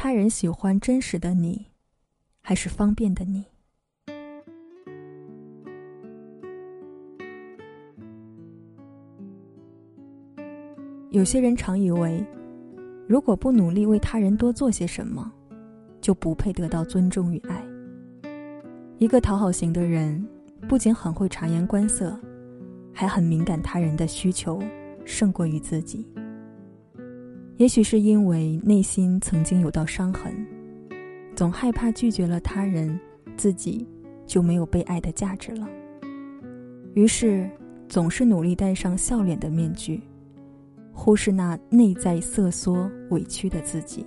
他人喜欢真实的你，还是方便的你？有些人常以为，如果不努力为他人多做些什么，就不配得到尊重与爱。一个讨好型的人，不仅很会察言观色，还很敏感他人的需求，胜过于自己。也许是因为内心曾经有道伤痕，总害怕拒绝了他人，自己就没有被爱的价值了。于是，总是努力戴上笑脸的面具。忽视那内在瑟缩、委屈的自己。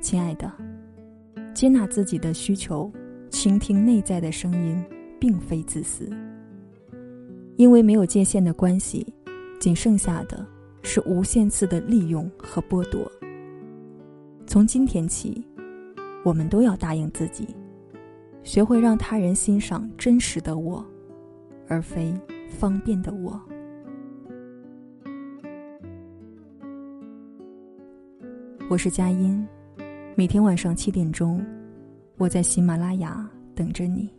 亲爱的，接纳自己的需求，倾听内在的声音，并非自私。因为没有界限的关系，仅剩下的是无限次的利用和剥夺。从今天起，我们都要答应自己，学会让他人欣赏真实的我，而非方便的我。我是佳音，每天晚上七点钟，我在喜马拉雅等着你。